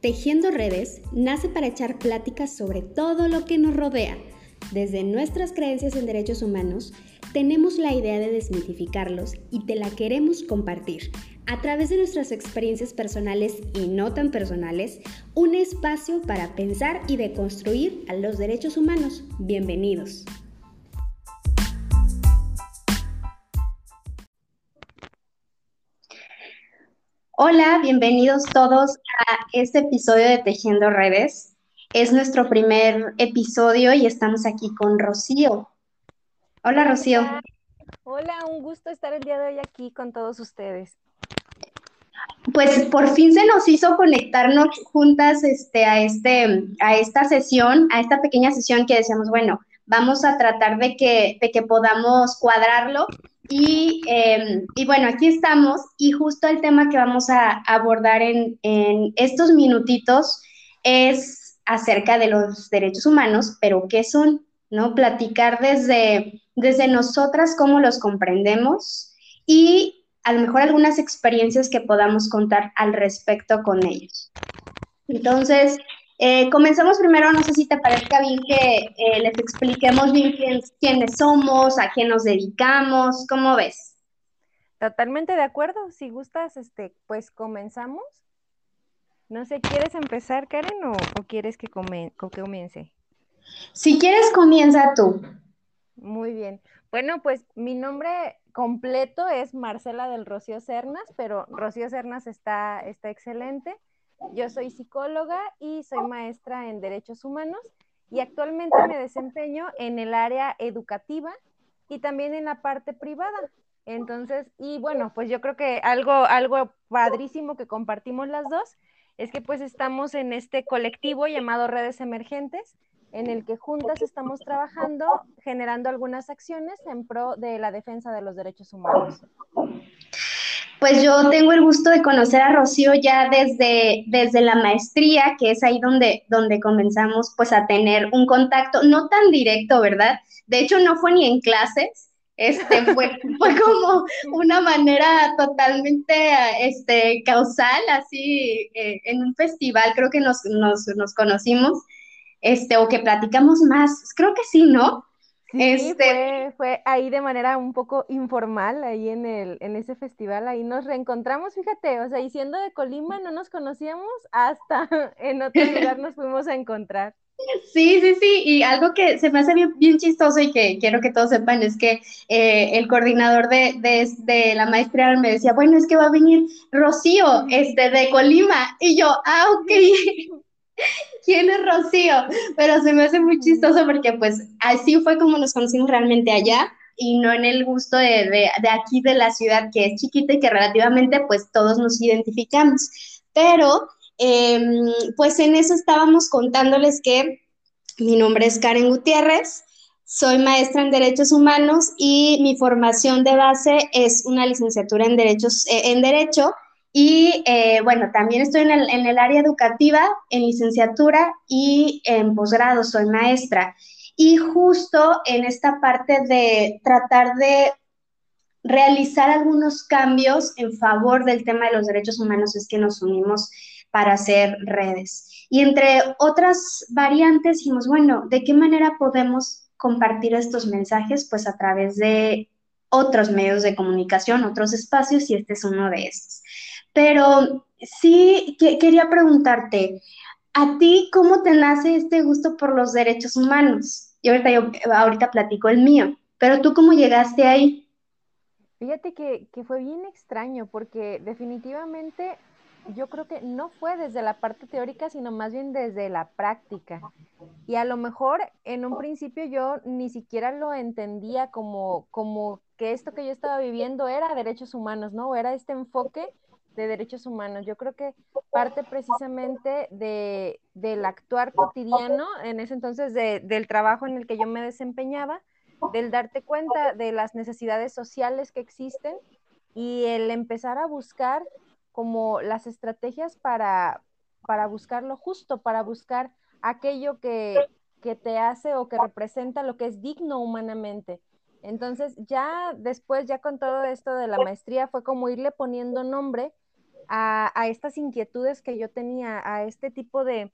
Tejiendo Redes nace para echar pláticas sobre todo lo que nos rodea. Desde nuestras creencias en derechos humanos, tenemos la idea de desmitificarlos y te la queremos compartir. A través de nuestras experiencias personales y no tan personales, un espacio para pensar y deconstruir a los derechos humanos. Bienvenidos. Hola, bienvenidos todos a este episodio de Tejiendo Redes. Es nuestro primer episodio y estamos aquí con Rocío. Hola, Rocío. Hola, un gusto estar el día de hoy aquí con todos ustedes. Pues por fin se nos hizo conectarnos juntas este, a, este, a esta sesión, a esta pequeña sesión que decíamos, bueno, vamos a tratar de que, de que podamos cuadrarlo Em, y, bueno, aquí estamos y justo el tema que vamos a abordar en, estos minutitos es acerca de los derechos humanos, pero ¿qué son? ¿No? Platicar desde, desde nosotras cómo los comprendemos y a lo mejor algunas experiencias que podamos contar al respecto con ellos. Entonces, eh, comenzamos primero, no sé si te parezca bien que eh, les expliquemos bien quiénes somos, a qué nos dedicamos, ¿cómo ves? Totalmente de acuerdo, si gustas, este, pues comenzamos. No sé, ¿quieres empezar, Karen, o, quieres que, que comience? Si quieres, comienza tú. Muy bien. Bueno, pues mi nombre completo es Marcela del Rocío Cernas, pero Rocío Cernas está, está excelente. Yo soy psicóloga y soy maestra en derechos humanos y actualmente me desempeño en el área educativa y también en la parte privada. Entonces, y bueno, pues yo creo que algo, algo padrísimo que compartimos las dos es que pues estamos en este colectivo llamado Redes Emergentes, en el que juntas estamos trabajando, generando algunas acciones en pro de la defensa de los derechos humanos. Pues yo tengo el gusto de conocer a Rocío ya desde, desde la maestría, que es ahí donde, donde comenzamos pues a tener un contacto, no tan directo, ¿verdad? De hecho, no fue ni en clases, este, fue, fue como una manera totalmente este, causal, así, eh, en un festival creo que nos, nos, nos conocimos, este, o que platicamos más, creo que sí, ¿no? Sí, este... fue, ahí de manera un poco informal, ahí en, el, en ese festival, ahí nos reencontramos, fíjate, o sea, y siendo de Colima no nos conocíamos, hasta en otro lugar nos fuimos a encontrar. Sí, sí, sí, y algo que se me hace bien, bien chistoso y que quiero que todos sepan es que eh, el coordinador de, de, de, la maestría me decía, bueno, es que va a venir Rocío, este, de Colima, y yo, ah, ok. ¿Quién es Rocío? Pero se me hace muy chistoso porque pues así fue como nos conocimos realmente allá y no en el gusto de, de, aquí de la ciudad que es chiquita y que relativamente pues todos nos identificamos. Pero em, pues en eso estábamos contándoles que mi nombre es Karen Gutiérrez, soy maestra en Derechos Humanos y mi formación de base es una licenciatura en Derechos, eh, en Derecho y eh, bueno, también estoy en el, en el, área educativa, en licenciatura y en posgrado, soy maestra. Y justo en esta parte de tratar de realizar algunos cambios en favor del tema de los derechos humanos es que nos unimos para hacer redes. Y entre otras variantes dijimos, bueno, ¿de qué manera podemos compartir estos mensajes? Pues a través de otros medios de comunicación, otros espacios, y este es uno de estos. Pero sí quería preguntarte, ¿a ti cómo te nace este gusto por los derechos humanos? Y ahorita yo ahorita platico el mío, pero tú cómo llegaste ahí? Fíjate que, que fue bien extraño porque definitivamente yo creo que no fue desde la parte teórica, sino más bien desde la práctica. Y a lo mejor en un principio yo ni siquiera lo entendía como, como que esto que yo estaba viviendo era derechos humanos, ¿no? Era este enfoque de derechos humanos. Yo creo que parte precisamente de, del actuar cotidiano, en ese entonces del trabajo en el que yo me desempeñaba, del darte cuenta de las necesidades sociales que existen y el empezar a buscar como las estrategias para, para buscar lo justo, para buscar aquello que, que te hace o que representa lo que es digno humanamente. Entonces ya después, ya con todo esto de la maestría, fue como irle poniendo nombre a, estas inquietudes que yo tenía, a este tipo de,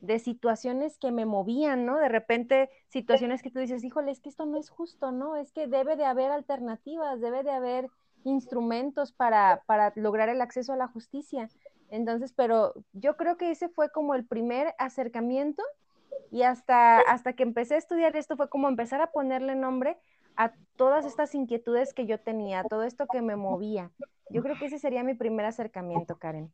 de situaciones que me movían, ¿no? De repente, situaciones que tú dices, híjole, es que esto no es justo, ¿no? Es que debe de haber alternativas, debe de haber instrumentos para, para lograr el acceso a la justicia. Entonces, pero yo creo que ese fue como el primer acercamiento y hasta, hasta que empecé a estudiar esto fue como empezar a ponerle nombre a todas estas inquietudes que yo tenía, todo esto que me movía. Yo creo que ese sería mi primer acercamiento, Karen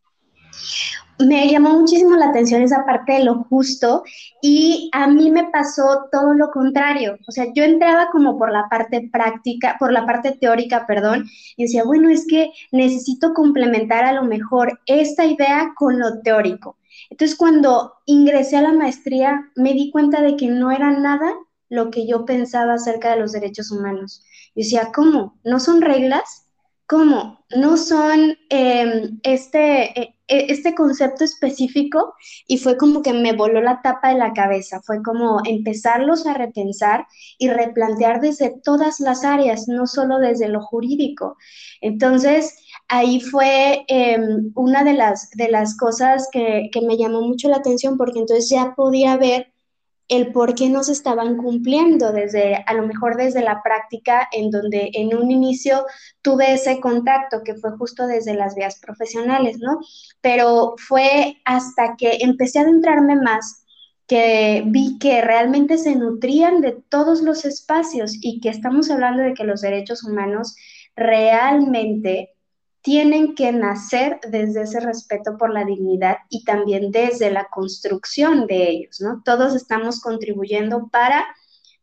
me llamó muchísimo la atención esa parte de lo justo y a mí me pasó todo lo contrario. O sea, yo entraba como por la parte práctica, por la parte teórica, perdón, y decía, bueno, es que necesito complementar a lo mejor esta idea con lo teórico. Entonces, cuando ingresé a la maestría, me di cuenta de que no era nada lo que yo pensaba acerca de los derechos humanos. Yo decía, ¿cómo? ¿No son reglas? ¿Cómo? ¿No son em, este... Eh, e, este concepto específico y fue como que me voló la tapa de la cabeza, fue como empezarlos a repensar y replantear desde todas las áreas, no solo desde lo jurídico. Entonces, ahí fue em, una de las, de las cosas que, que me llamó mucho la atención porque entonces ya podía ver el por qué no se estaban cumpliendo desde, a lo mejor desde la práctica, en donde en un inicio tuve ese contacto que fue justo desde las vías profesionales, ¿no? Pero fue hasta que empecé a adentrarme más que vi que realmente se nutrían de todos los espacios y que estamos hablando de que los derechos humanos realmente tienen que nacer desde ese respeto por la dignidad y también desde la construcción de ellos, ¿no? Todos estamos contribuyendo para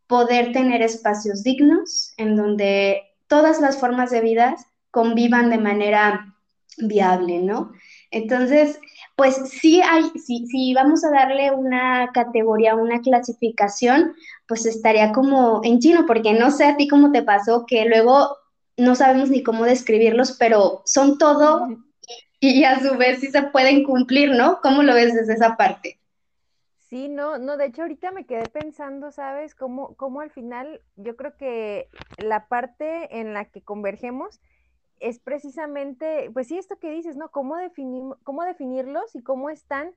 poder tener espacios dignos en donde todas las formas de vida convivan de manera viable, ¿no? Entonces, pues sí hay, si vamos a darle una categoría, una clasificación, pues estaría como en chino, porque no sé a ti cómo te pasó que luego no sabemos ni cómo describirlos, pero son todo y, a su vez sí se pueden cumplir, ¿no? ¿Cómo lo ves desde esa parte? Sí, no, no, de hecho ahorita me quedé pensando, ¿sabes? Cómo, cómo al final yo creo que la parte en la que convergemos es precisamente, pues sí, esto que dices, ¿no? ¿Cómo, definir, cómo definirlos y cómo están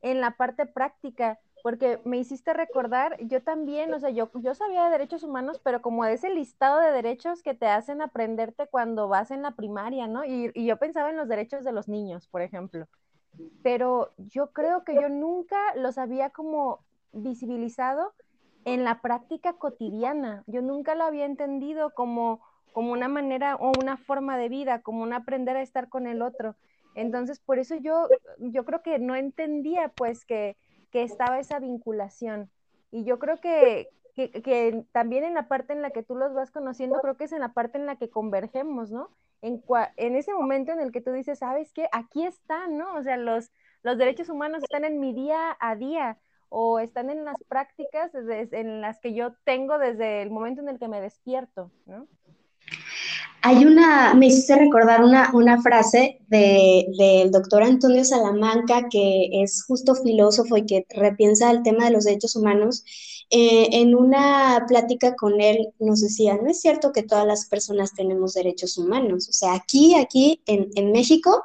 en la parte práctica? Porque me hiciste recordar, yo también, o sea, yo, yo sabía de derechos humanos, pero como ese listado de derechos que te hacen aprenderte cuando vas en la primaria, ¿no? Y, y yo pensaba en los derechos de los niños, por ejemplo. Pero yo creo que yo nunca los había como visibilizado en la práctica cotidiana. Yo nunca lo había entendido como, como una manera o una forma de vida, como un aprender a estar con el otro. Entonces, por eso yo, yo creo que no entendía, pues, que que estaba esa vinculación. Y yo creo que, que, también en la parte en la que tú los vas conociendo, creo que es en la parte en la que convergemos, ¿no? En, en ese momento en el que tú dices, ¿sabes qué? Aquí están, ¿no? O sea, los, los derechos humanos están en mi día a día o están en las prácticas en las que yo tengo desde el momento en el que me despierto, ¿no? Hay una, me hiciste recordar una, una frase del doctor Antonio Salamanca, que es justo filósofo y que repiensa el tema de los derechos humanos. Eh, en una plática con él nos decía, no es cierto que todas las personas tenemos derechos humanos. O sea, aquí, aquí en, en México,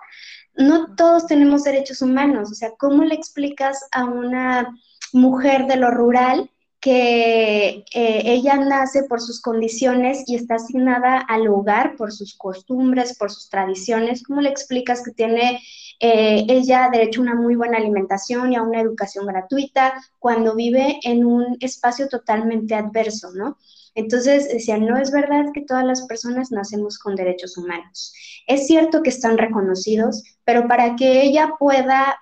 no todos tenemos derechos humanos. O sea, ¿cómo le explicas a una mujer de lo rural que eh, ella nace por sus condiciones y está asignada al hogar por sus costumbres, por sus tradiciones. ¿Cómo le explicas que tiene eh, ella derecho a una muy buena alimentación y a una educación gratuita cuando vive en un espacio totalmente adverso, ¿no? Entonces decía, no es verdad que todas las personas nacemos con derechos humanos. Es cierto que están reconocidos, pero para que ella pueda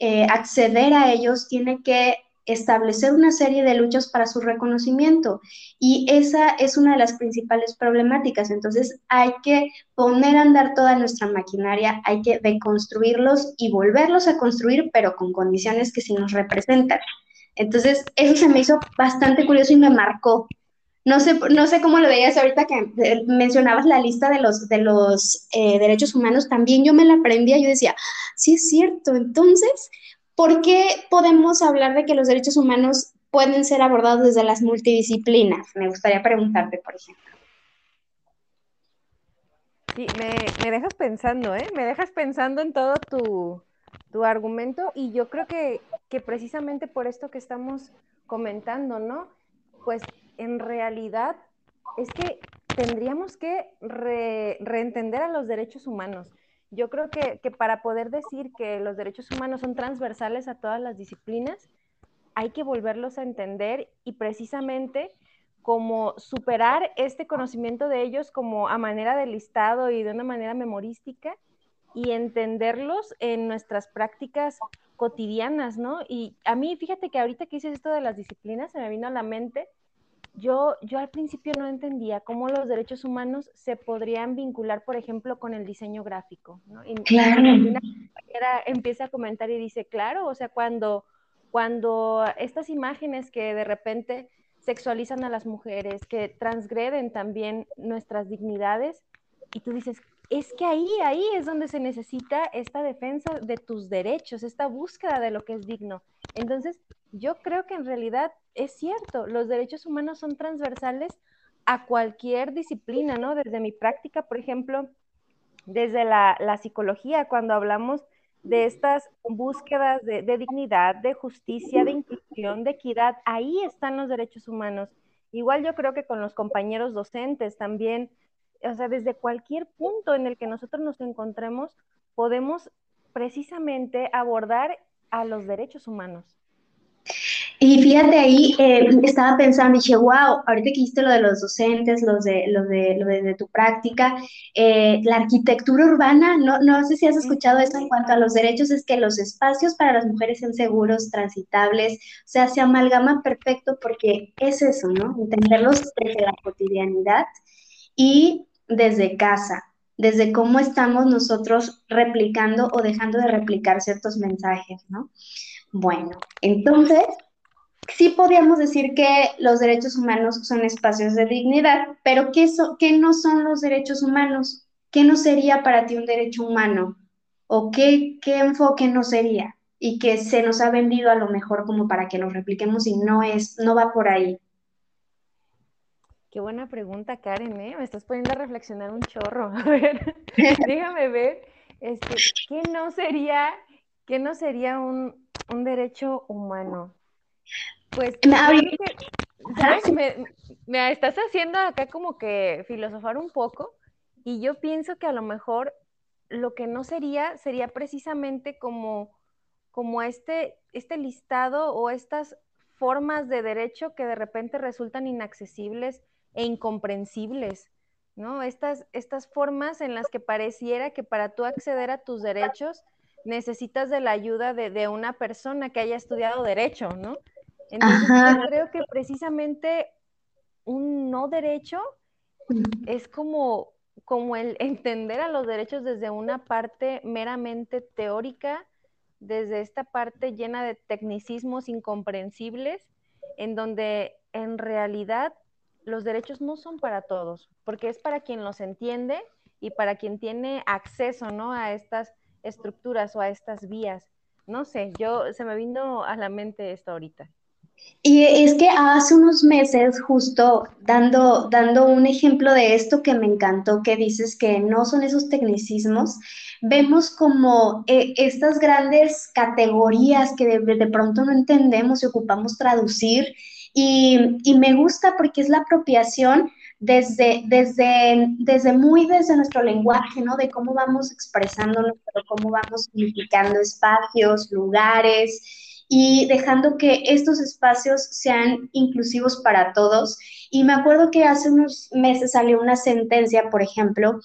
eh, acceder a ellos tiene que establecer una serie de luchas para su reconocimiento y esa es una de las principales problemáticas. Entonces hay que poner a andar toda nuestra maquinaria, hay que deconstruirlos y volverlos a construir, pero con condiciones que sí nos representan. Entonces eso se me hizo bastante curioso y me marcó. No sé, no sé cómo lo veías ahorita que eh, mencionabas la lista de los, de los eh, derechos humanos, también yo me la aprendía, yo decía, sí es cierto, entonces ¿Por qué podemos hablar de que los derechos humanos pueden ser abordados desde las multidisciplinas? Me gustaría preguntarte, por ejemplo. Sí, me, dejas pensando, ¿eh? Me dejas pensando en todo tu, argumento y yo creo que, precisamente por esto que estamos comentando, ¿no? Pues en realidad es que tendríamos que reentender a los derechos humanos. Yo creo que, que, para poder decir que los derechos humanos son transversales a todas las disciplinas, hay que volverlos a entender y precisamente como superar este conocimiento de ellos como a manera de listado y de una manera memorística y entenderlos en nuestras prácticas cotidianas, ¿no? Y a mí, fíjate que ahorita que hice esto de las disciplinas, se me vino a la mente, yo, yo al principio no entendía cómo los derechos humanos se podrían vincular, por ejemplo, con el diseño gráfico, ¿no? Y claro. una compañera empieza a comentar y dice, claro, o sea, cuando, cuando estas imágenes que de repente sexualizan a las mujeres, que transgreden también nuestras dignidades. Y tú dices, es que ahí, ahí es donde se necesita esta defensa de tus derechos, esta búsqueda de lo que es digno. Entonces, yo creo que en realidad es cierto, los derechos humanos son transversales a cualquier disciplina, ¿no? Desde mi práctica, por ejemplo, desde la, la psicología, cuando hablamos de estas búsquedas de, dignidad, de justicia, de inclusión, de equidad, ahí están los derechos humanos. Igual yo creo que con los compañeros docentes también, o sea, desde cualquier punto en el que nosotros nos encontremos, podemos precisamente abordar a los derechos humanos. Y fíjate ahí, eh, estaba pensando, dije, wow, ahorita que dijiste lo de los docentes, los de, lo de, lo de, tu práctica, eh, la arquitectura urbana, no, no sé si has escuchado eso en cuanto a los derechos, es que los espacios para las mujeres sean seguros, transitables, o sea, se amalgama perfecto porque es eso, ¿no? Entenderlos desde la cotidianidad y desde casa, desde cómo estamos nosotros replicando o dejando de replicar ciertos mensajes, ¿no? Bueno, entonces, sí podríamos decir que los derechos humanos son espacios de dignidad, pero ¿qué, ¿qué, no son los derechos humanos? ¿Qué no sería para ti un derecho humano? ¿O qué, qué enfoque no sería? Y que se nos ha vendido a lo mejor como para que nos repliquemos y no es, no va por ahí. Qué buena pregunta, Karen, ¿eh? Me estás poniendo a reflexionar un chorro. A ver, déjame ver. Este, ¿Qué no sería, qué no sería un, un derecho humano? Pues, ¿sabes? Me, estás haciendo acá como que filosofar un poco y yo pienso que a lo mejor lo que no sería sería precisamente como, como este, este listado o estas formas de derecho que de repente resultan inaccesibles e incomprensibles, ¿no? Estas, estas formas en las que pareciera que para tú acceder a tus derechos necesitas de la ayuda de, de una persona que haya estudiado derecho, ¿no? Entonces, yo creo que precisamente un no derecho es como, como el entender a los derechos desde una parte meramente teórica, desde esta parte llena de tecnicismos incomprensibles, en donde en realidad los derechos no son para todos, porque es para quien los entiende y para quien tiene acceso ¿no? a estas estructuras o a estas vías. No sé, yo se me vino a la mente esto ahorita. Y es que hace unos meses, justo dando, dando un ejemplo de esto que me encantó, que dices que no son esos tecnicismos, vemos como eh, estas grandes categorías que de, pronto no entendemos y ocupamos traducir. Y, me gusta porque es la apropiación desde, desde, desde muy desde nuestro lenguaje, ¿no? De cómo vamos expresándonos, cómo vamos significando espacios, lugares y dejando que estos espacios sean inclusivos para todos. Y me acuerdo que hace unos meses salió una sentencia, por ejemplo,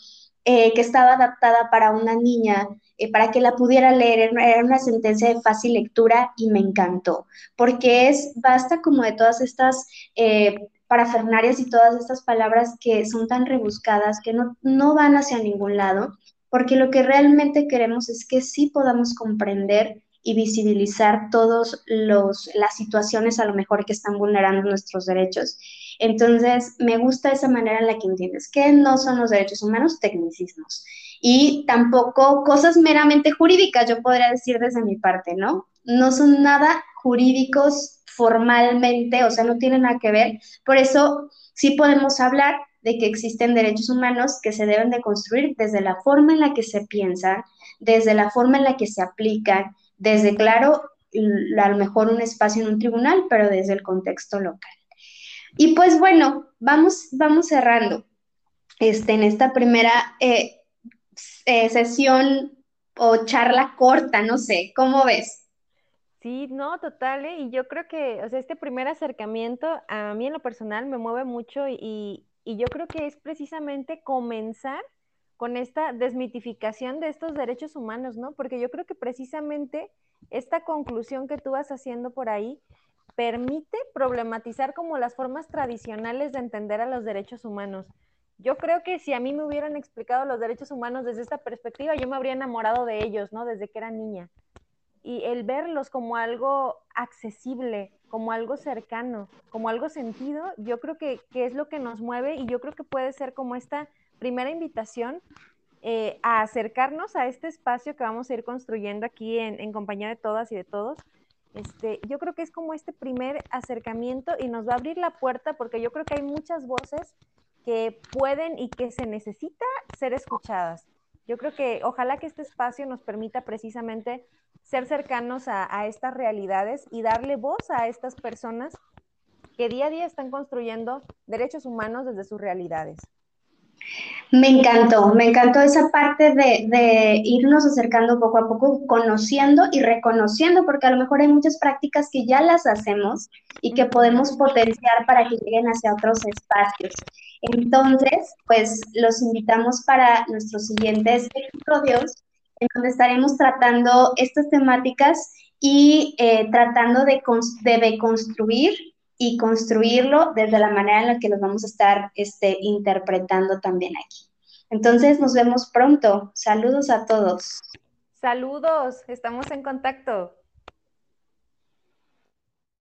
eh, que estaba adaptada para una niña, eh, para que la pudiera leer. Era una sentencia de fácil lectura y me encantó, porque es, basta como de todas estas... Eh, parafernarias y todas estas palabras que son tan rebuscadas, que no, no van hacia ningún lado, porque lo que realmente queremos es que sí podamos comprender y visibilizar todas las situaciones a lo mejor que están vulnerando nuestros derechos. Entonces, me gusta esa manera en la que entiendes que no son los derechos humanos tecnicismos y tampoco cosas meramente jurídicas, yo podría decir desde mi parte, ¿no? No son nada jurídicos formalmente, o sea, no tienen nada que ver. Por eso sí podemos hablar de que existen derechos humanos que se deben de construir desde la forma en la que se piensan, desde la forma en la que se aplican, desde, claro, a lo mejor un espacio en un tribunal, pero desde el contexto local. Y pues bueno, vamos, vamos cerrando este, en esta primera eh, eh, sesión o charla corta, no sé, ¿cómo ves? Sí, no, total, ¿eh? y yo creo que, o sea, este primer acercamiento a mí en lo personal me mueve mucho y, y yo creo que es precisamente comenzar con esta desmitificación de estos derechos humanos, ¿no? Porque yo creo que precisamente esta conclusión que tú vas haciendo por ahí permite problematizar como las formas tradicionales de entender a los derechos humanos. Yo creo que si a mí me hubieran explicado los derechos humanos desde esta perspectiva, yo me habría enamorado de ellos, ¿no? Desde que era niña. Y el verlos como algo accesible, como algo cercano, como algo sentido, yo creo que, es lo que nos mueve y yo creo que puede ser como esta primera invitación eh, a acercarnos a este espacio que vamos a ir construyendo aquí en, en compañía de todas y de todos, este, yo creo que es como este primer acercamiento y nos va a abrir la puerta porque yo creo que hay muchas voces que pueden y que se necesita ser escuchadas. Yo creo que ojalá que este espacio nos permita precisamente ser cercanos a, estas realidades y darle voz a estas personas que día a día están construyendo derechos humanos desde sus realidades. Me encantó, me encantó esa parte de, irnos acercando poco a poco, conociendo y reconociendo, porque a lo mejor hay muchas prácticas que ya las hacemos y que podemos potenciar para que lleguen hacia otros espacios. Entonces, pues los invitamos para nuestros siguientes episodios, en donde estaremos tratando estas temáticas y eh, tratando de, de deconstruir y construirlo desde la manera en la que los vamos a estar este, interpretando también aquí. Entonces, nos vemos pronto. Saludos a todos. Saludos, estamos en contacto.